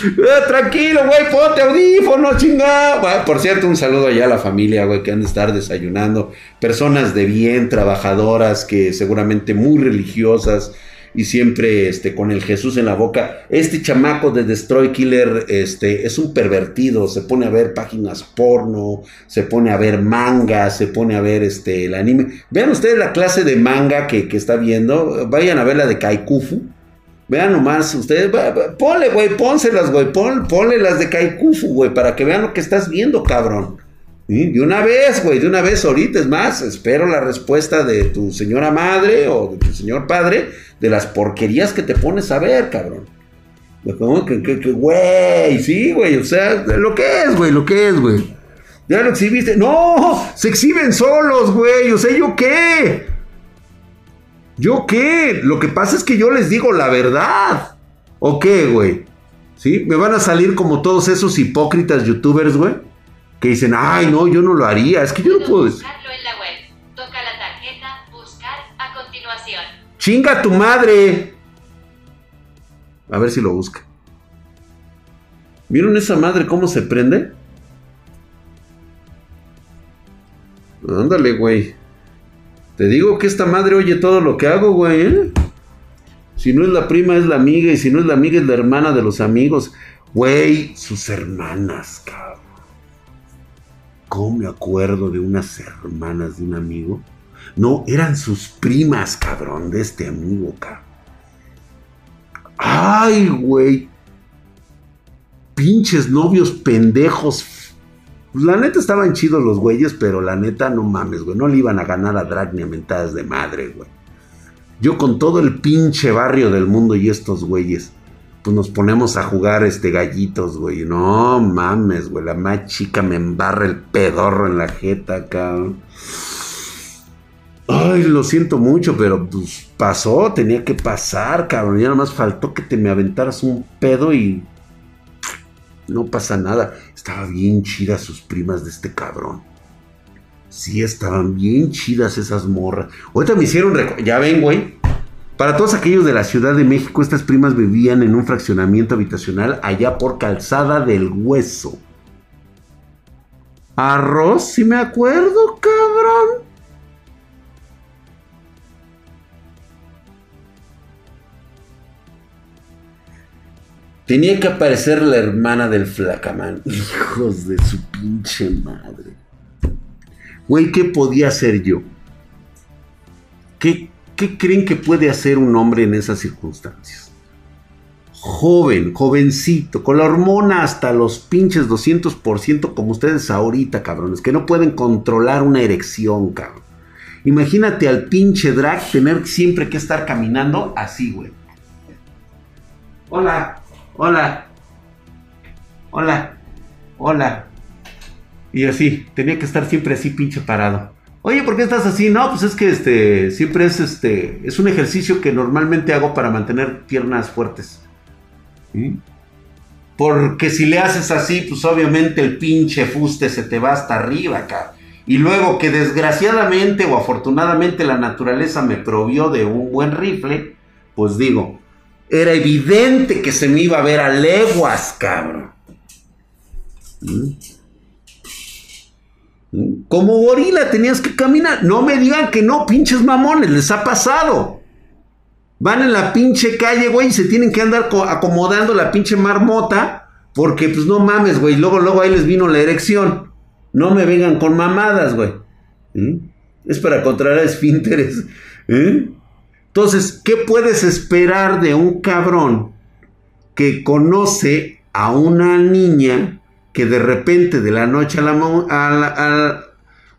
Eh, tranquilo, güey, ponte audífono, chingada. por cierto, un saludo allá a la familia, güey, que han de estar desayunando. Personas de bien, trabajadoras, que seguramente muy religiosas y siempre este, con el Jesús en la boca. Este chamaco de Destroy Killer este, es un pervertido, se pone a ver páginas porno, se pone a ver manga, se pone a ver este, el anime. Vean ustedes la clase de manga que, está viendo, vayan a ver la de Kaikufu. Vean nomás, ustedes, ponle, güey, pónselas, güey, ponle las de Kaikufu, güey, para que vean lo que estás viendo, cabrón. De una vez, güey, de una vez ahorita, es más, espero la respuesta de tu señora madre o de tu señor padre de las porquerías que te pones a ver, cabrón. Que, que, que, güey, sí, güey, o sea, lo que es, güey, lo que es, güey. Ya lo exhibiste. No, se exhiben solos, güey, o sea, ¿yo qué? ¿Yo qué? Lo que pasa es que yo les digo la verdad. ¿O qué, güey? ¿Sí? Me van a salir como todos esos hipócritas youtubers, güey que dicen, ay, no, yo no lo haría, es que yo no puedo decir. en la web. Toca la tarjeta, buscar a continuación. ¡Chinga tu madre! A ver si lo busca. ¿Vieron esa madre cómo se prende? Ándale, güey. Te digo que esta madre oye todo lo que hago, güey. ¿eh? Si no es la prima, es la amiga. Y si no es la amiga, es la hermana de los amigos. Güey, sus hermanas, cabrón. ¿Cómo me acuerdo de unas hermanas de un amigo? No, eran sus primas, cabrón, de este amigo, cabrón. Ay, güey. Pinches novios pendejos. Pues la neta estaban chidos los güeyes, pero la neta no mames, güey. No le iban a ganar a Drag ni a mentadas de madre, güey. Yo con todo el pinche barrio del mundo y estos güeyes, pues nos ponemos a jugar este gallitos, güey. No mames, güey. La más chica me embarra el pedorro en la jeta, cabrón. Ay, lo siento mucho, pero pues pasó, tenía que pasar, cabrón. Ya nada más faltó que te me aventaras un pedo y no pasa nada. Estaba bien chidas sus primas de este cabrón. Sí, estaban bien chidas esas morras. Ahorita me hicieron... Ya ven, güey. Para todos aquellos de la Ciudad de México, estas primas vivían en un fraccionamiento habitacional allá por Calzada del Hueso. Arroz, si me acuerdo, cabrón. Tenía que aparecer la hermana del flacamán. *laughs* Hijos de su pinche madre. Güey, ¿qué podía hacer yo? ¿Qué, ¿Qué creen que puede hacer un hombre en esas circunstancias? Joven, jovencito, con la hormona hasta los pinches 200% como ustedes ahorita, cabrones, que no pueden controlar una erección, cabrón. Imagínate al pinche drag tener siempre que estar caminando así, güey. Hola, hola, hola, hola. Y así, tenía que estar siempre así pinche parado. Oye, ¿por qué estás así? No, pues es que este, siempre es este, es un ejercicio que normalmente hago para mantener piernas fuertes. Porque si le haces así, pues obviamente el pinche fuste se te va hasta arriba, acá. Y luego que desgraciadamente o afortunadamente la naturaleza me provió de un buen rifle, pues digo, era evidente que se me iba a ver a leguas, cabrón. ¿Mm? Como gorila tenías que caminar. No me digan que no, pinches mamones, les ha pasado. Van en la pinche calle, güey, y se tienen que andar acomodando la pinche marmota. Porque, pues no mames, güey. Luego, luego ahí les vino la erección. No me vengan con mamadas, güey. ¿Mm? Es para controlar esfínteres. ¿Eh? Entonces, ¿qué puedes esperar de un cabrón que conoce a una niña que de repente de la noche a la,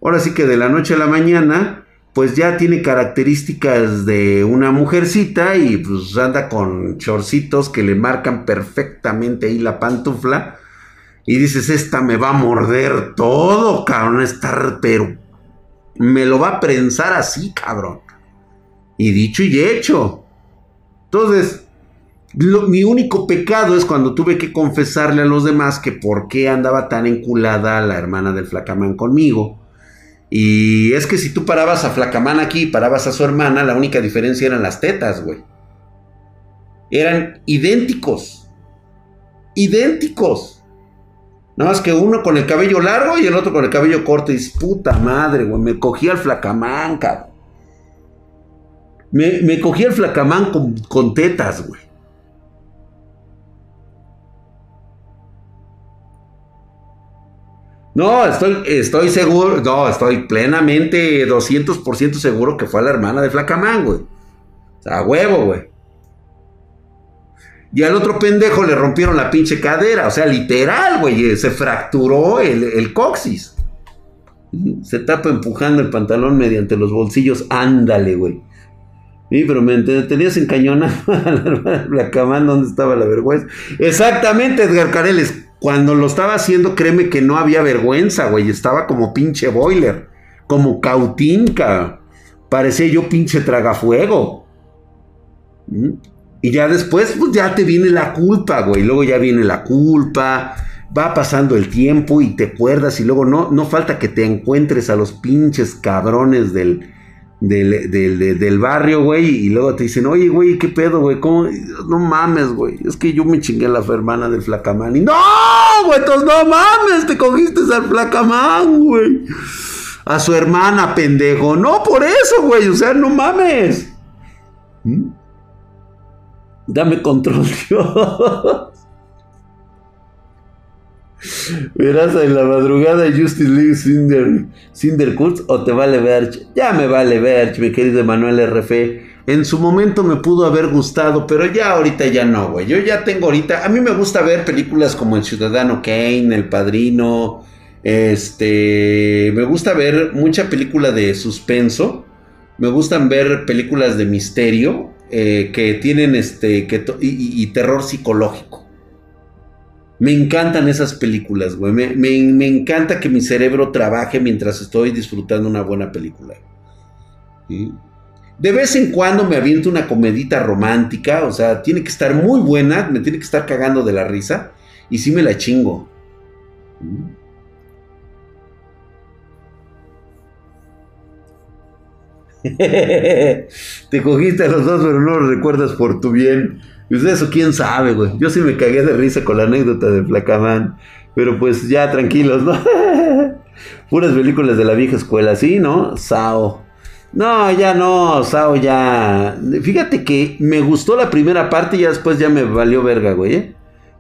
ahora sí que de la noche a la mañana pues ya tiene características de una mujercita y pues anda con chorcitos que le marcan perfectamente ahí la pantufla y dices, esta me va a morder todo, cabrón, estar, pero me lo va a prensar así, cabrón. Y dicho y hecho. Entonces, mi único pecado es cuando tuve que confesarle a los demás que por qué andaba tan enculada la hermana del Flacamán conmigo. Y es que si tú parabas a Flacamán aquí y parabas a su hermana, la única diferencia eran las tetas, güey. Eran idénticos. Idénticos. Nada más que uno con el cabello largo y el otro con el cabello corto. Y puta madre, güey, me cogí al Flacamán, cabrón. Me, cogí el flacamán con, tetas, güey. No, estoy, estoy seguro, no, estoy plenamente 200% seguro que fue la hermana de Flacamán, güey. O sea, huevo, güey. Y al otro pendejo le rompieron la pinche cadera, o sea, literal, güey, se fracturó el, el coxis. Se tapa empujando el pantalón mediante los bolsillos, ándale, güey. Sí, pero me tenías encañonado *laughs* la cama donde estaba la vergüenza. Exactamente, Edgar Careles. Cuando lo estaba haciendo, créeme que no había vergüenza, güey. Estaba como pinche boiler. Como cautinca. Parecía yo pinche tragafuego. ¿Mm? Y ya después, pues ya te viene la culpa, güey. Luego ya viene la culpa. Va pasando el tiempo y te acuerdas. Y luego no, no falta que te encuentres a los pinches cabrones del del, barrio, güey, y luego te dicen, oye, güey, ¿qué pedo, güey? ¿Cómo? No mames, güey. Es que yo me chingué a la hermana del flacamán. Y no, güey, entonces no mames, te cogiste al flacamán, güey. A su hermana, pendejo. No, por eso, güey, o sea, no mames. ¿Mm? Dame control. *laughs* Verás en la madrugada Justice League Cinder, Cinder o te vale ver. Ya me vale ver, mi querido Emanuel RF. En su momento me pudo haber gustado, pero ya ahorita ya no, güey. Yo ya tengo ahorita. A mí me gusta ver películas como El Ciudadano Kane, El Padrino. Este. Me gusta ver mucha película de suspenso. Me gustan ver películas de misterio. Eh, que tienen este. Que y terror psicológico. Me encantan esas películas, güey. Me, encanta que mi cerebro trabaje mientras estoy disfrutando una buena película. De vez en cuando me aviento una comedita romántica, o sea, tiene que estar muy buena, me tiene que estar cagando de la risa, y sí me la chingo. *laughs* Te cogiste los dos, pero no lo recuerdas por tu bien. Pues eso quién sabe, güey. Yo sí me cagué de risa con la anécdota de Flacamán. Pero pues ya tranquilos, ¿no? *laughs* Puras películas de la vieja escuela, ¿sí, no? Sao. No, ya no, Sao ya. Fíjate que me gustó la primera parte y ya después ya me valió verga, güey. ¿eh?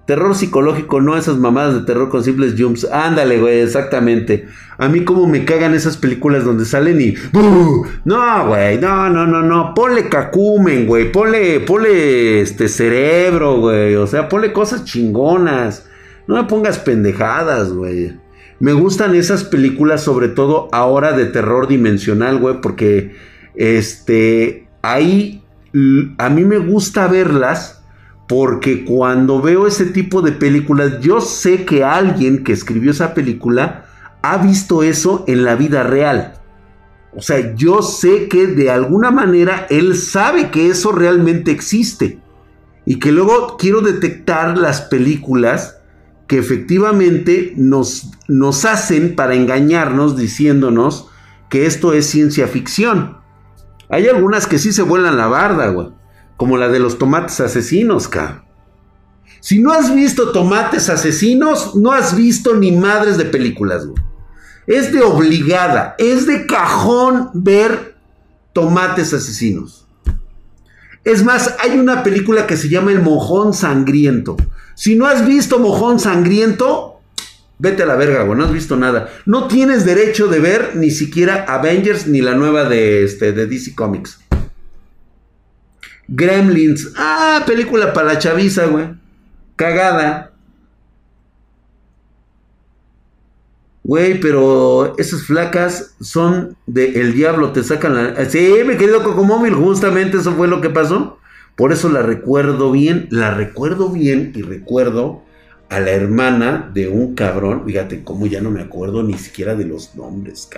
Terror psicológico, no esas mamadas de terror con simples jumps. Ándale, güey, exactamente. A mí como me cagan esas películas donde salen y... No, güey, no, no, no, no. Ponle cacumen, güey. Ponle, ponle este cerebro, güey. O sea, ponle cosas chingonas. No me pongas pendejadas, güey. Me gustan esas películas, sobre todo ahora de terror dimensional, güey, porque este, ahí a mí me gusta verlas porque cuando veo ese tipo de películas, yo sé que alguien que escribió esa película ha visto eso en la vida real. O sea, yo sé que de alguna manera él sabe que eso realmente existe. Y que luego quiero detectar las películas que efectivamente nos, nos hacen para engañarnos diciéndonos que esto es ciencia ficción. Hay algunas que sí se vuelan la barda, güey. Como la de los tomates asesinos, ca. Si no has visto tomates asesinos, no has visto ni madres de películas. Es de obligada, es de cajón ver tomates asesinos. Es más, hay una película que se llama El Mojón Sangriento. Si no has visto Mojón Sangriento, vete a la verga, güey, no has visto nada. No tienes derecho de ver ni siquiera Avengers ni la nueva de, este, de DC Comics. Gremlins. Ah, película para la chaviza, güey. Cagada. Güey, pero esas flacas son de el diablo, te sacan la... Sí, mi querido Cocomóvil, justamente eso fue lo que pasó. Por eso la recuerdo bien, la recuerdo bien y recuerdo a la hermana de un cabrón. Fíjate cómo ya no me acuerdo ni siquiera de los nombres.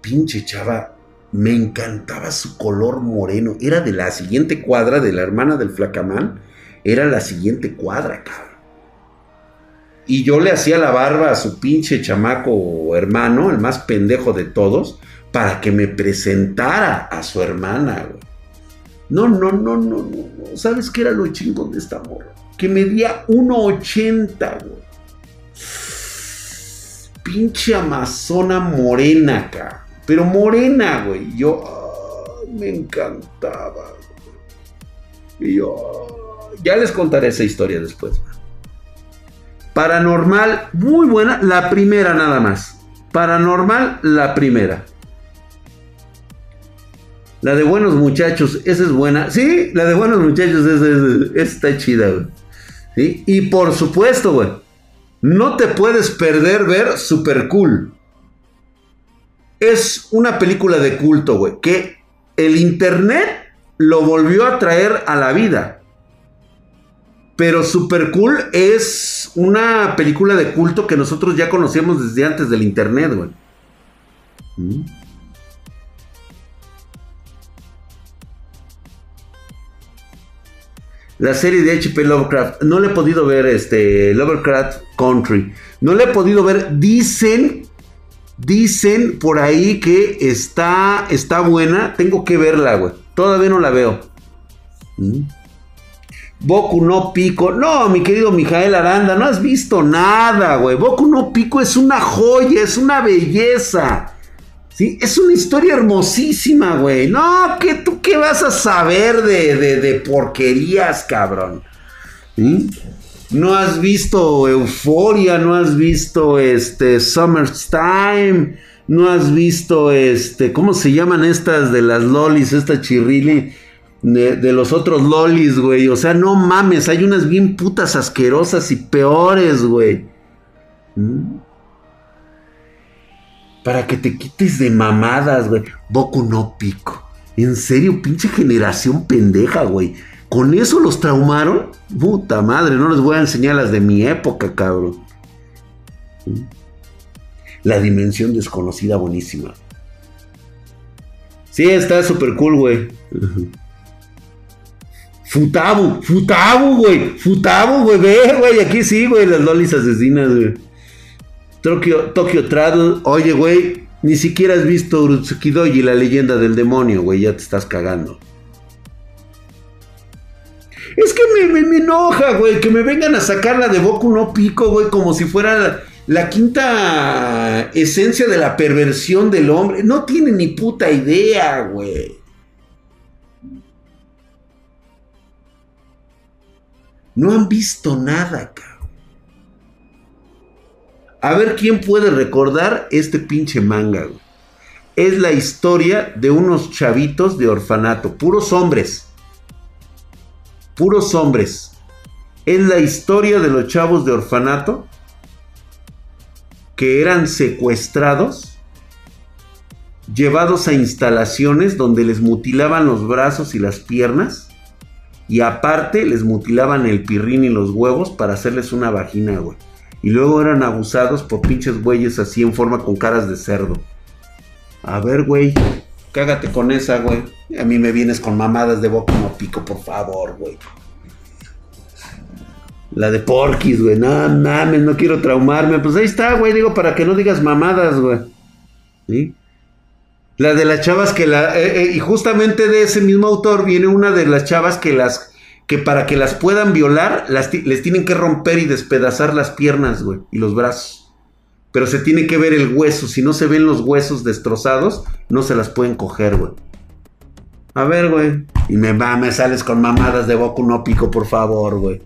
Pinche chava me encantaba su color moreno. Era de la siguiente cuadra de la hermana del flacamán. Era la siguiente cuadra, cabrón. Y yo le hacía la barba a su pinche chamaco hermano, el más pendejo de todos, para que me presentara a su hermana, güey. No, no, no, no, no. ¿Sabes qué era lo chingón de esta morra? Que medía 1,80, güey. Pinche amazona morena, cabrón. Pero morena, güey. Yo me encantaba. Y yo ya les contaré esa historia después. Paranormal, muy buena. La primera nada más. Paranormal, la primera. La de buenos muchachos, esa es buena. Sí, la de buenos muchachos, esa, está chida, güey. Y por supuesto, güey. No te puedes perder ver Super Cool es una película de culto, güey, que el internet lo volvió a traer a la vida. Pero Super Cool es una película de culto que nosotros ya conocíamos desde antes del internet, güey. Mm. La serie de HP Lovecraft. No le he podido ver este Lovecraft Country. No le he podido ver. Dicen Dicen por ahí que está, está buena. Tengo que verla, güey. Todavía no la veo. ¿Mm? Boku no Pico. No, mi querido Mijael Aranda, no has visto nada, güey. Boku no Pico es una joya, es una belleza. Sí, es una historia hermosísima, güey. No, ¿qué, ¿tú qué vas a saber de, de, porquerías, cabrón? ¿Sí? No has visto Euforia, no has visto este Summertime, no has visto este, ¿cómo se llaman estas de las lolis, esta chirrili? De, los otros lolis, güey. O sea, no mames, hay unas bien putas asquerosas y peores, güey. ¿Mm? Para que te quites de mamadas, güey. Boku no pico. En serio, pinche generación pendeja, güey. ¿Con eso los traumaron? Puta madre, no les voy a enseñar las de mi época, cabrón. La dimensión desconocida, buenísima. Sí, está súper cool, güey. Futabu, Futabu, güey. Futabu, güey. Ve, güey. Aquí sí, güey. Las lolis asesinas, güey. Tokyo, Tokyo Travel. Oye, güey. Ni siquiera has visto Urutsukidoji, la leyenda del demonio, güey. Ya te estás cagando. Es que me, me, me enoja, güey, que me vengan a sacarla de Boku no Pico, güey, como si fuera la, la, quinta esencia de la perversión del hombre. No tiene ni puta idea, güey. No han visto nada, cabrón. A ver quién puede recordar este pinche manga, güey. Es la historia de unos chavitos de orfanato, puros hombres puros hombres. Es la historia de los chavos de orfanato que eran secuestrados, llevados a instalaciones donde les mutilaban los brazos y las piernas y aparte les mutilaban el pirrín y los huevos para hacerles una vagina, güey. Y luego eran abusados por pinches güeyes así en forma con caras de cerdo. A ver, güey. Cágate con esa, güey. A mí me vienes con mamadas de boca no pico, por favor, güey. La de Porquis, güey. No mames, no quiero traumarme. Pues ahí está, güey. Digo, para que no digas mamadas, güey. ¿Sí? La de las chavas que la. Eh, eh, y justamente de ese mismo autor viene una de las chavas que las. Que para que las puedan violar, les tienen que romper y despedazar las piernas, güey. Y los brazos pero se tiene que ver el hueso. Si no se ven los huesos destrozados, no se las pueden coger, güey. A ver, güey. Y me va, me sales con mamadas de Boku no pico, por favor, güey.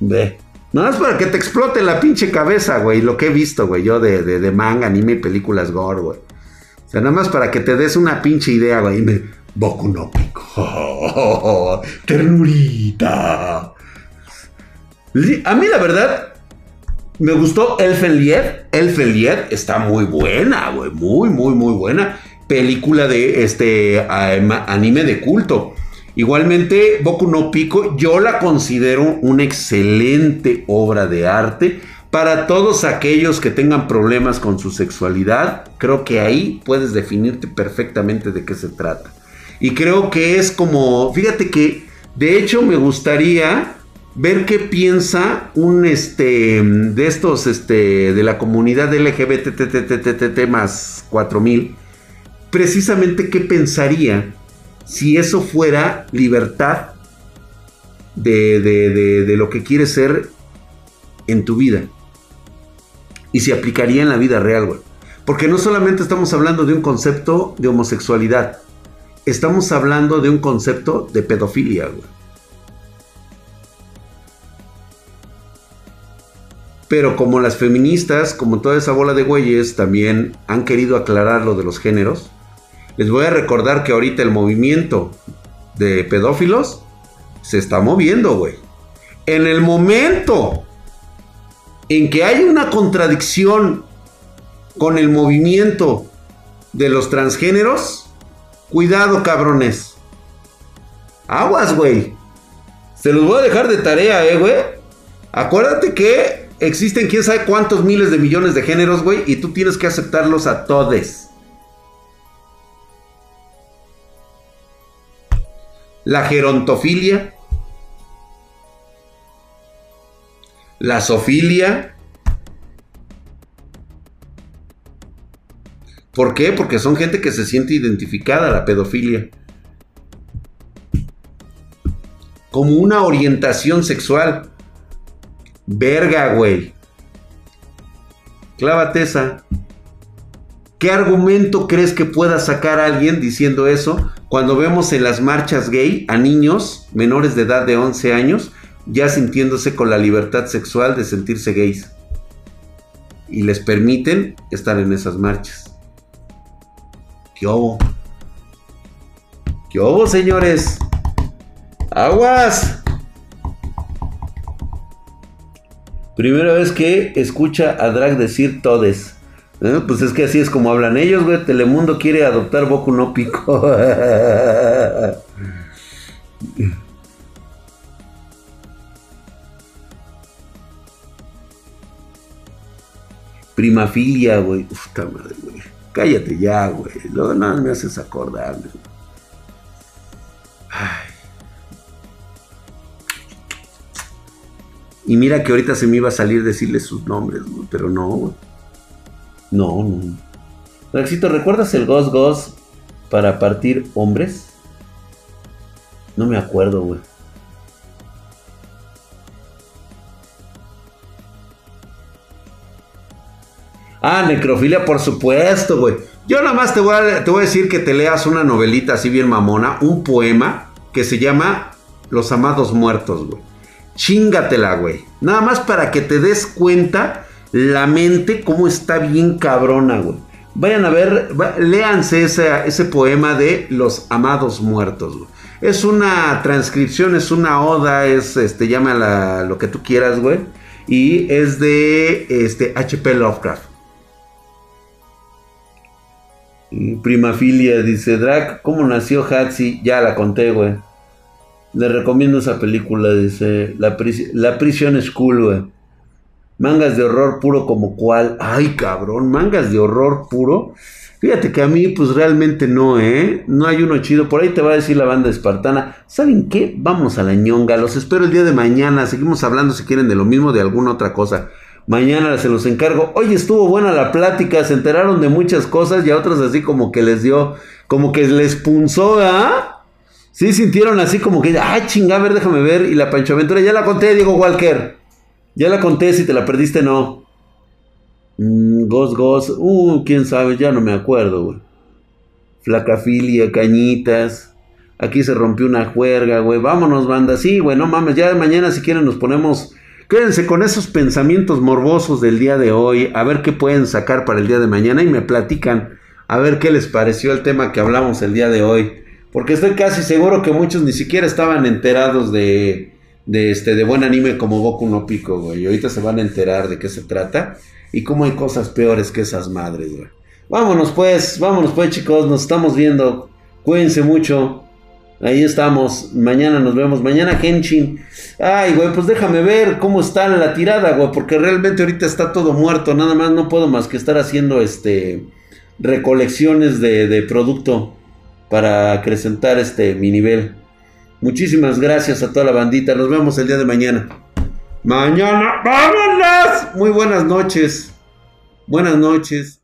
Ve. No es para que te explote la pinche cabeza, güey. Lo que he visto, güey. Yo de, de, manga, anime y películas gore, güey. O sea, nada más para que te des una pinche idea, güey. Me... Boku no pico. *laughs* Ternurita. A mí, la verdad, me gustó Elfenlied. Elfenlied está muy buena, güey. Muy, muy, muy buena. Película de este anime de culto. Igualmente, Boku no Pico, yo la considero una excelente obra de arte. Para todos aquellos que tengan problemas con su sexualidad, creo que ahí puedes definirte perfectamente de qué se trata. Y creo que es como, fíjate que, de hecho, me gustaría ver qué piensa un este de estos este de la comunidad LGBT más 4000 precisamente qué pensaría si eso fuera libertad de, de, de, de, lo que quieres ser en tu vida y si aplicaría en la vida real, güey. Porque no solamente estamos hablando de un concepto de homosexualidad, estamos hablando de un concepto de pedofilia, güey. Pero como las feministas, como toda esa bola de güeyes, también han querido aclarar lo de los géneros, les voy a recordar que ahorita el movimiento de pedófilos se está moviendo, güey. En el momento en que hay una contradicción con el movimiento de los transgéneros, cuidado, cabrones. Aguas, güey. Se los voy a dejar de tarea, eh, güey. Acuérdate que existen quién sabe cuántos miles de millones de géneros, güey, y tú tienes que aceptarlos a todos. La gerontofilia, la sofilia. ¿Por qué? Porque son gente que se siente identificada a la pedofilia. Como una orientación sexual. Verga, güey. Clávate esa. ¿Qué argumento crees que pueda sacar alguien diciendo eso cuando vemos en las marchas gay a niños menores de edad de 11 años ya sintiéndose con la libertad sexual de sentirse gays? Y les permiten estar en esas marchas. ¿Qué hubo? ¿Qué hubo, señores? ¡Aguas! Primera vez que escucha a Drag decir todes. Eh, pues es que así es como hablan ellos, güey. Telemundo quiere adoptar Boku no Pico. *laughs* Primafilia, güey. Puta madre, güey. Cállate ya, güey. No, nada me haces acordarme. Ay. Y mira que ahorita se me iba a salir decirle sus nombres, güey. Pero no, güey. No, no. Rexito, ¿recuerdas el Ghost Ghost para partir hombres? No me acuerdo, güey. Ah, necrofilia, por supuesto, güey. Yo nada más te voy, a, te voy a decir que te leas una novelita así bien mamona, un poema que se llama Los Amados Muertos, güey. Chingatela, güey. Nada más para que te des cuenta la mente cómo está bien cabrona, güey. Vayan a ver, léanse ese, ese, poema de Los Amados Muertos, güey. Es una transcripción, es una oda, es, este, llámala lo que tú quieras, güey. Y es de, este, H.P. Lovecraft. Primafilia, dice Drac, ¿cómo nació Hatsi? Ya la conté, güey. Le recomiendo esa película, dice, La, Prisión School. Mangas de horror puro como cual. Ay, cabrón, mangas de horror puro. Fíjate que a mí, pues realmente no, ¿eh? No hay uno chido. Por ahí te va a decir la banda espartana. ¿Saben qué? Vamos a la ñonga. Los espero el día de mañana. Seguimos hablando, si quieren, de lo mismo, de alguna otra cosa. Mañana se los encargo. Oye, estuvo buena la plática. Se enteraron de muchas cosas y a otras así como que les dio, como que les punzó, ¿ah? Sí, sintieron así como que, ay, chinga, a ver, déjame ver. Y la Pancho Aventura, ya la conté, Diego Walker. Ya la conté, si te la perdiste, no. Mm, ghost, Ghost, uh, quién sabe, ya no me acuerdo, güey. Flacafilia, cañitas. Aquí se rompió una juerga, güey. Vámonos, banda. Sí, güey, no mames. Ya mañana, si quieren, nos ponemos. Quédense con esos pensamientos morbosos del día de hoy. A ver qué pueden sacar para el día de mañana. Y me platican. A ver qué les pareció el tema que hablamos el día de hoy. Porque estoy casi seguro que muchos ni siquiera estaban enterados de de este de buen anime como Goku no Pico, güey. Y ahorita se van a enterar de qué se trata y cómo hay cosas peores que esas madres, güey. Vámonos pues, vámonos pues, chicos, nos estamos viendo. Cuídense mucho. Ahí estamos. Mañana nos vemos. Mañana Henshin. Ay, güey, pues déjame ver cómo está la tirada, güey. Porque realmente ahorita está todo muerto. Nada más no puedo más que estar haciendo este recolecciones de producto para acrecentar este mi nivel. Muchísimas gracias a toda la bandita. Nos vemos el día de mañana. Mañana, vámonos. Muy buenas noches. Buenas noches.